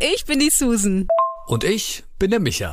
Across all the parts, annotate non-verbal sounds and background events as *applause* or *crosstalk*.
ich bin die Susan. Und ich bin der Micha.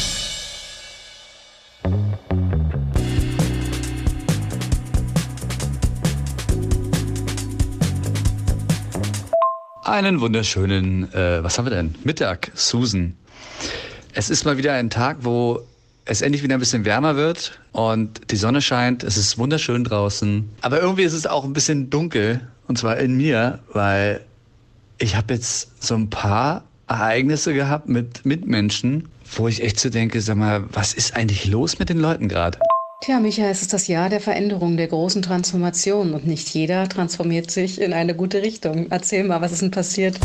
Einen wunderschönen, äh, was haben wir denn? Mittag, Susan. Es ist mal wieder ein Tag, wo es endlich wieder ein bisschen wärmer wird und die Sonne scheint. Es ist wunderschön draußen. Aber irgendwie ist es auch ein bisschen dunkel und zwar in mir, weil ich habe jetzt so ein paar Ereignisse gehabt mit Mitmenschen, wo ich echt so denke, sag mal, was ist eigentlich los mit den Leuten gerade? Tja, Micha, es ist das Jahr der Veränderung, der großen Transformation und nicht jeder transformiert sich in eine gute Richtung. Erzähl mal, was ist denn passiert?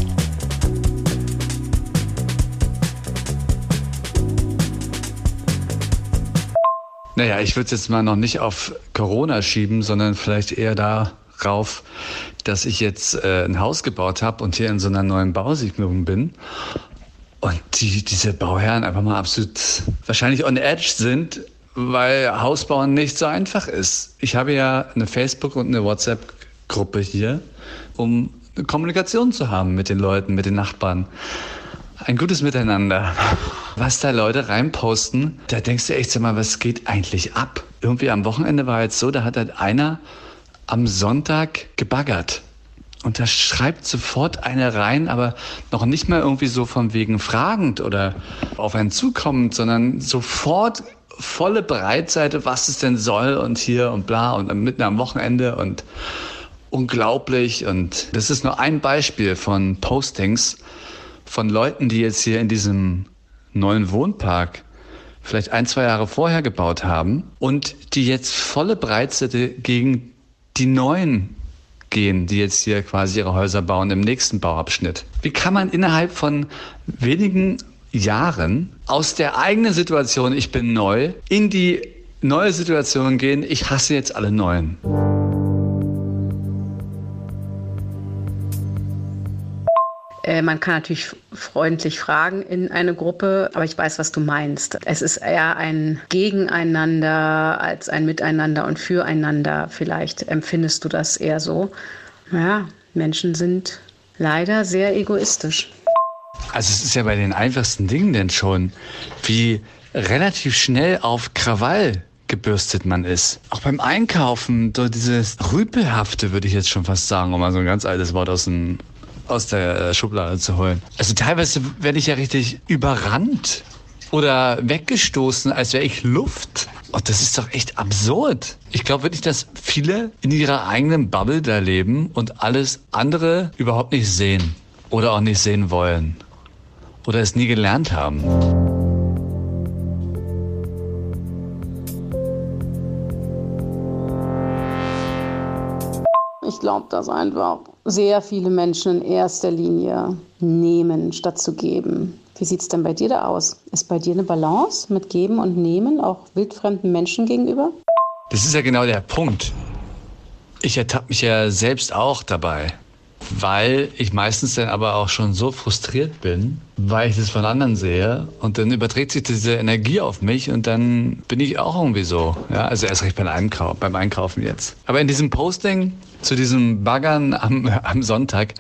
Naja, ich würde es jetzt mal noch nicht auf Corona schieben, sondern vielleicht eher darauf, dass ich jetzt äh, ein Haus gebaut habe und hier in so einer neuen Bausiedlung bin. Und die, diese Bauherren einfach mal absolut wahrscheinlich on edge sind, weil Hausbauen nicht so einfach ist. Ich habe ja eine Facebook- und eine WhatsApp-Gruppe hier, um eine Kommunikation zu haben mit den Leuten, mit den Nachbarn. Ein gutes Miteinander. Was da Leute reinposten, da denkst du echt, mal, was geht eigentlich ab? Irgendwie am Wochenende war jetzt so, da hat halt einer am Sonntag gebaggert. Und da schreibt sofort einer rein, aber noch nicht mal irgendwie so von wegen fragend oder auf einen zukommend, sondern sofort volle Breitseite, was es denn soll und hier und bla und mitten am Wochenende und unglaublich. Und das ist nur ein Beispiel von Postings von Leuten, die jetzt hier in diesem neuen Wohnpark vielleicht ein, zwei Jahre vorher gebaut haben und die jetzt volle Breitseite gegen die neuen gehen, die jetzt hier quasi ihre Häuser bauen im nächsten Bauabschnitt. Wie kann man innerhalb von wenigen Jahren aus der eigenen Situation, ich bin neu, in die neue Situation gehen, ich hasse jetzt alle Neuen. Äh, man kann natürlich freundlich fragen in eine Gruppe, aber ich weiß, was du meinst. Es ist eher ein Gegeneinander als ein Miteinander und Füreinander. Vielleicht empfindest du das eher so. Ja, Menschen sind leider sehr egoistisch. Also es ist ja bei den einfachsten Dingen denn schon, wie relativ schnell auf Krawall gebürstet man ist. Auch beim Einkaufen, so dieses Rüpelhafte, würde ich jetzt schon fast sagen, um mal so ein ganz altes Wort aus, dem, aus der Schublade zu holen. Also teilweise werde ich ja richtig überrannt oder weggestoßen, als wäre ich Luft. Und das ist doch echt absurd. Ich glaube wirklich, dass viele in ihrer eigenen Bubble da leben und alles andere überhaupt nicht sehen oder auch nicht sehen wollen oder es nie gelernt haben. Ich glaube, dass einfach sehr viele Menschen in erster Linie nehmen, statt zu geben. Wie sieht es denn bei dir da aus? Ist bei dir eine Balance mit Geben und Nehmen, auch wildfremden Menschen gegenüber? Das ist ja genau der Punkt. Ich ertappe mich ja selbst auch dabei weil ich meistens dann aber auch schon so frustriert bin, weil ich das von anderen sehe und dann überträgt sich diese Energie auf mich und dann bin ich auch irgendwie so. Ja, also erst recht beim, Einkaufen, beim Einkaufen jetzt. Aber in diesem Posting zu diesem Baggern am, *laughs* am Sonntag,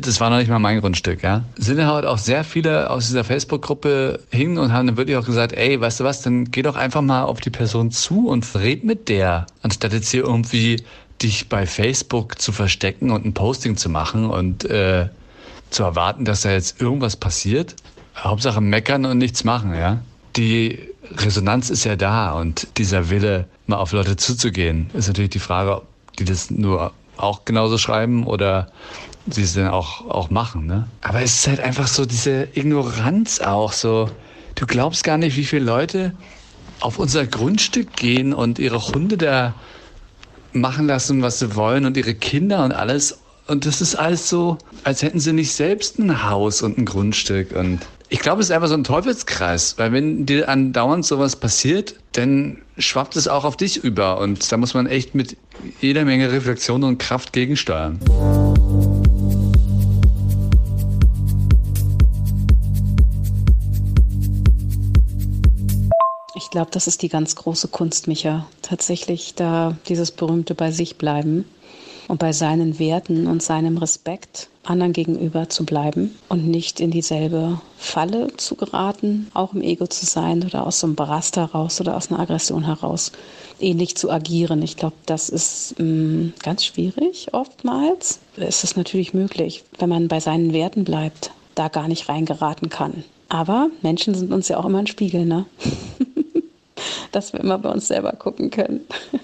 das war noch nicht mal mein Grundstück, ja, sind halt auch sehr viele aus dieser Facebook-Gruppe hin und haben dann wirklich auch gesagt, ey, weißt du was, dann geh doch einfach mal auf die Person zu und red mit der, anstatt jetzt hier irgendwie dich bei Facebook zu verstecken und ein Posting zu machen und äh, zu erwarten, dass da jetzt irgendwas passiert. Hauptsache meckern und nichts machen, ja. Die Resonanz ist ja da und dieser Wille, mal auf Leute zuzugehen, ist natürlich die Frage, ob die das nur auch genauso schreiben oder sie es dann auch, auch machen, ne? Aber es ist halt einfach so diese Ignoranz auch so. Du glaubst gar nicht, wie viele Leute auf unser Grundstück gehen und ihre Hunde da machen lassen, was sie wollen und ihre Kinder und alles Und das ist alles so, als hätten sie nicht selbst ein Haus und ein Grundstück. Und ich glaube, es ist einfach so ein Teufelskreis, weil wenn dir andauernd sowas passiert, dann schwappt es auch auf dich über. Und da muss man echt mit jeder Menge Reflexion und Kraft gegensteuern. Ich glaube, das ist die ganz große Kunst, Micha. Tatsächlich da dieses berühmte bei sich bleiben und bei seinen Werten und seinem Respekt anderen gegenüber zu bleiben und nicht in dieselbe Falle zu geraten, auch im Ego zu sein oder aus so einem Beraster heraus oder aus einer Aggression heraus ähnlich zu agieren. Ich glaube, das ist mh, mm, ganz schwierig oftmals. Es ist natürlich möglich, wenn man bei seinen Werten bleibt, da gar nicht reingeraten kann. Aber Menschen sind uns ja auch immer ein Spiegel, ne? *laughs* Dass wir immer bei uns selber gucken können. *laughs*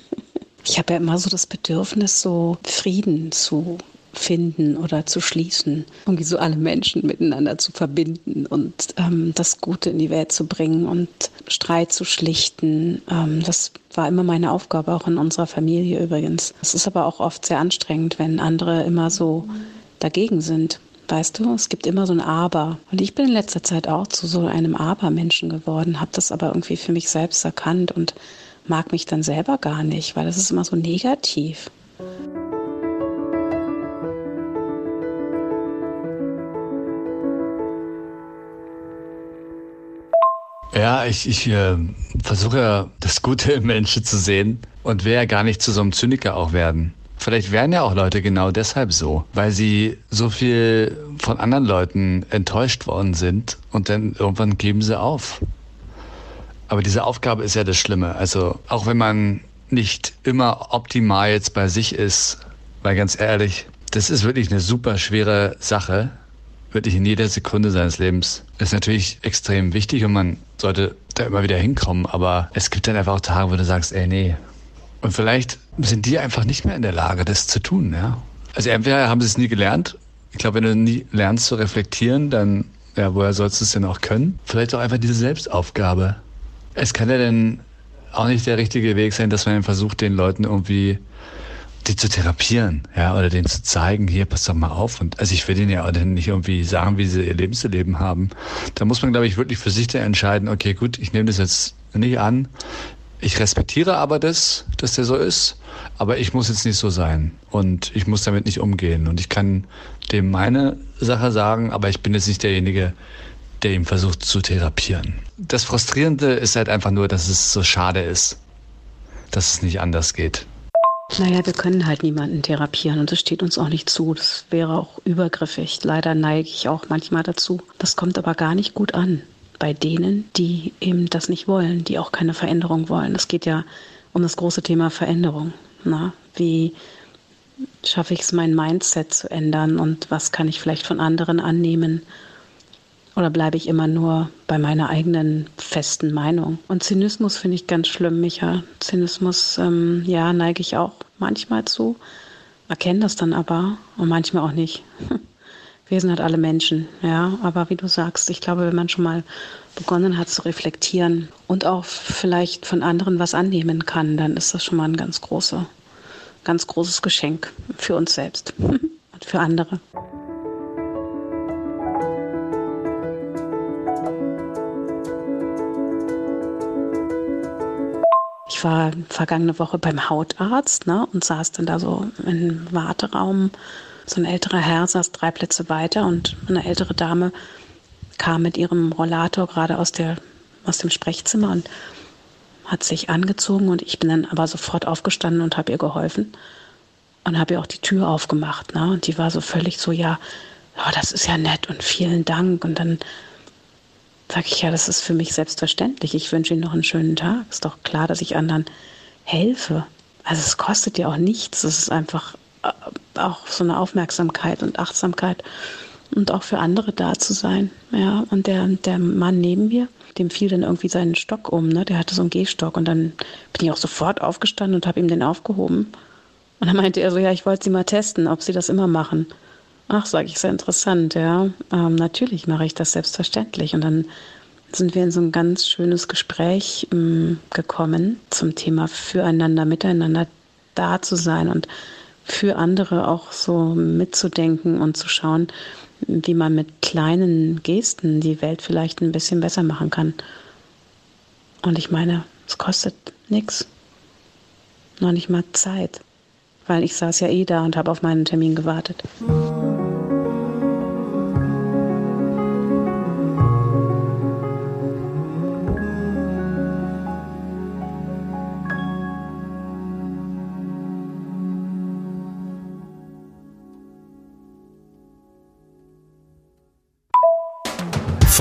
Ich habe ja immer so das Bedürfnis, so Frieden zu finden oder zu schließen, irgendwie so alle Menschen miteinander zu verbinden und ähm, das Gute in die Welt zu bringen und Streit zu schlichten. Ähm, das war immer meine Aufgabe, auch in unserer Familie übrigens. Es ist aber auch oft sehr anstrengend, wenn andere immer so dagegen sind. Weißt du, es gibt immer so ein Aber. Und ich bin in letzter Zeit auch zu so einem Aber-Menschen geworden, habe das aber irgendwie für mich selbst erkannt und mag mich dann selber gar nicht, weil das ist immer so negativ. Ja, ich, ich äh, versuche das Gute im Menschen zu sehen und will ja gar nicht zu so einem Zyniker auch werden. Vielleicht werden ja auch Leute genau deshalb so, weil sie so viel von anderen Leuten enttäuscht worden sind und dann irgendwann geben sie auf. Aber diese Aufgabe ist ja das Schlimme. Also auch wenn man nicht immer optimal jetzt bei sich ist, weil ganz ehrlich, das ist wirklich eine super schwere Sache, wirklich in jeder Sekunde seines Lebens. Ist natürlich extrem wichtig und man sollte da immer wieder hinkommen, aber es gibt dann einfach auch Tage, wo du sagst, ey, nee. Und vielleicht sind die einfach nicht mehr in der Lage, das zu tun, ja. Also entweder haben sie es nie gelernt. Ich glaube, wenn du nie lernst zu reflektieren, dann, ja, woher sollst du es denn auch können? Vielleicht auch einfach diese Selbstaufgabe. Es kann ja dann auch nicht der richtige Weg sein, dass man versucht, den Leuten irgendwie die zu therapieren, ja, oder denen zu zeigen, hier, pass doch mal auf. Und also ich will denen ja auch nicht irgendwie sagen, wie sie ihr Leben zu leben haben. Da muss man, glaube ich, wirklich für sich da entscheiden, okay, gut, ich nehme das jetzt nicht an. Ich respektiere aber das, dass der so ist, aber ich muss jetzt nicht so sein und ich muss damit nicht umgehen. Und ich kann dem meine Sache sagen, aber ich bin jetzt nicht derjenige, der ihm versucht zu therapieren. Das Frustrierende ist halt einfach nur, dass es so schade ist, dass es nicht anders geht. Naja, wir können halt niemanden therapieren und das steht uns auch nicht zu. Das wäre auch übergriffig. Leider neige ich auch manchmal dazu. Das kommt aber gar nicht gut an bei denen, die eben das nicht wollen, die auch keine Veränderung wollen. Es geht ja um das große Thema Veränderung. Na? Wie schaffe ich es, mein Mindset zu ändern und was kann ich vielleicht von anderen annehmen? Oder bleibe ich immer nur bei meiner eigenen festen Meinung? Und Zynismus finde ich ganz schlimm, Micha. Zynismus, ähm, ja, neige ich auch manchmal zu, erkenne das dann aber und manchmal auch nicht. *laughs* Wir sind halt alle Menschen, ja. Aber wie du sagst, ich glaube, wenn man schon mal begonnen hat zu reflektieren und auch vielleicht von anderen was annehmen kann, dann ist das schon mal ein ganz großer, ganz großes Geschenk für uns selbst *laughs* und für andere. Ich war vergangene Woche beim Hautarzt ne, und saß dann da so im Warteraum. So ein älterer Herr saß drei Plätze weiter und eine ältere Dame kam mit ihrem Rollator gerade aus, der, aus dem Sprechzimmer und hat sich angezogen und ich bin dann aber sofort aufgestanden und habe ihr geholfen und habe ihr auch die Tür aufgemacht. Ne? Und die war so völlig so, ja, oh, das ist ja nett und vielen Dank. Und dann sage ich ja, das ist für mich selbstverständlich. Ich wünsche Ihnen noch einen schönen Tag. Ist doch klar, dass ich anderen helfe. Also es kostet ja auch nichts. Es ist einfach äh, auch so eine Aufmerksamkeit und Achtsamkeit und auch für andere da zu sein. Ja, und der, der Mann neben mir, dem fiel dann irgendwie seinen Stock um, ne? Der hatte so einen Gehstock und dann bin ich auch sofort aufgestanden und habe ihm den aufgehoben. Und dann meinte er so, ja, ich wollte sie mal testen, ob sie das immer machen. Ach, sage ich, sehr interessant, ja. Ähm, natürlich mache ich das selbstverständlich. Und dann sind wir in so ein ganz schönes Gespräch ähm, gekommen zum Thema füreinander, miteinander da zu sein und für andere auch so mitzudenken und zu schauen, wie man mit kleinen Gesten die Welt vielleicht ein bisschen besser machen kann. Und ich meine, es kostet nichts. Noch nicht mal Zeit. Weil ich saß ja eh da und habe auf meinen Termin gewartet.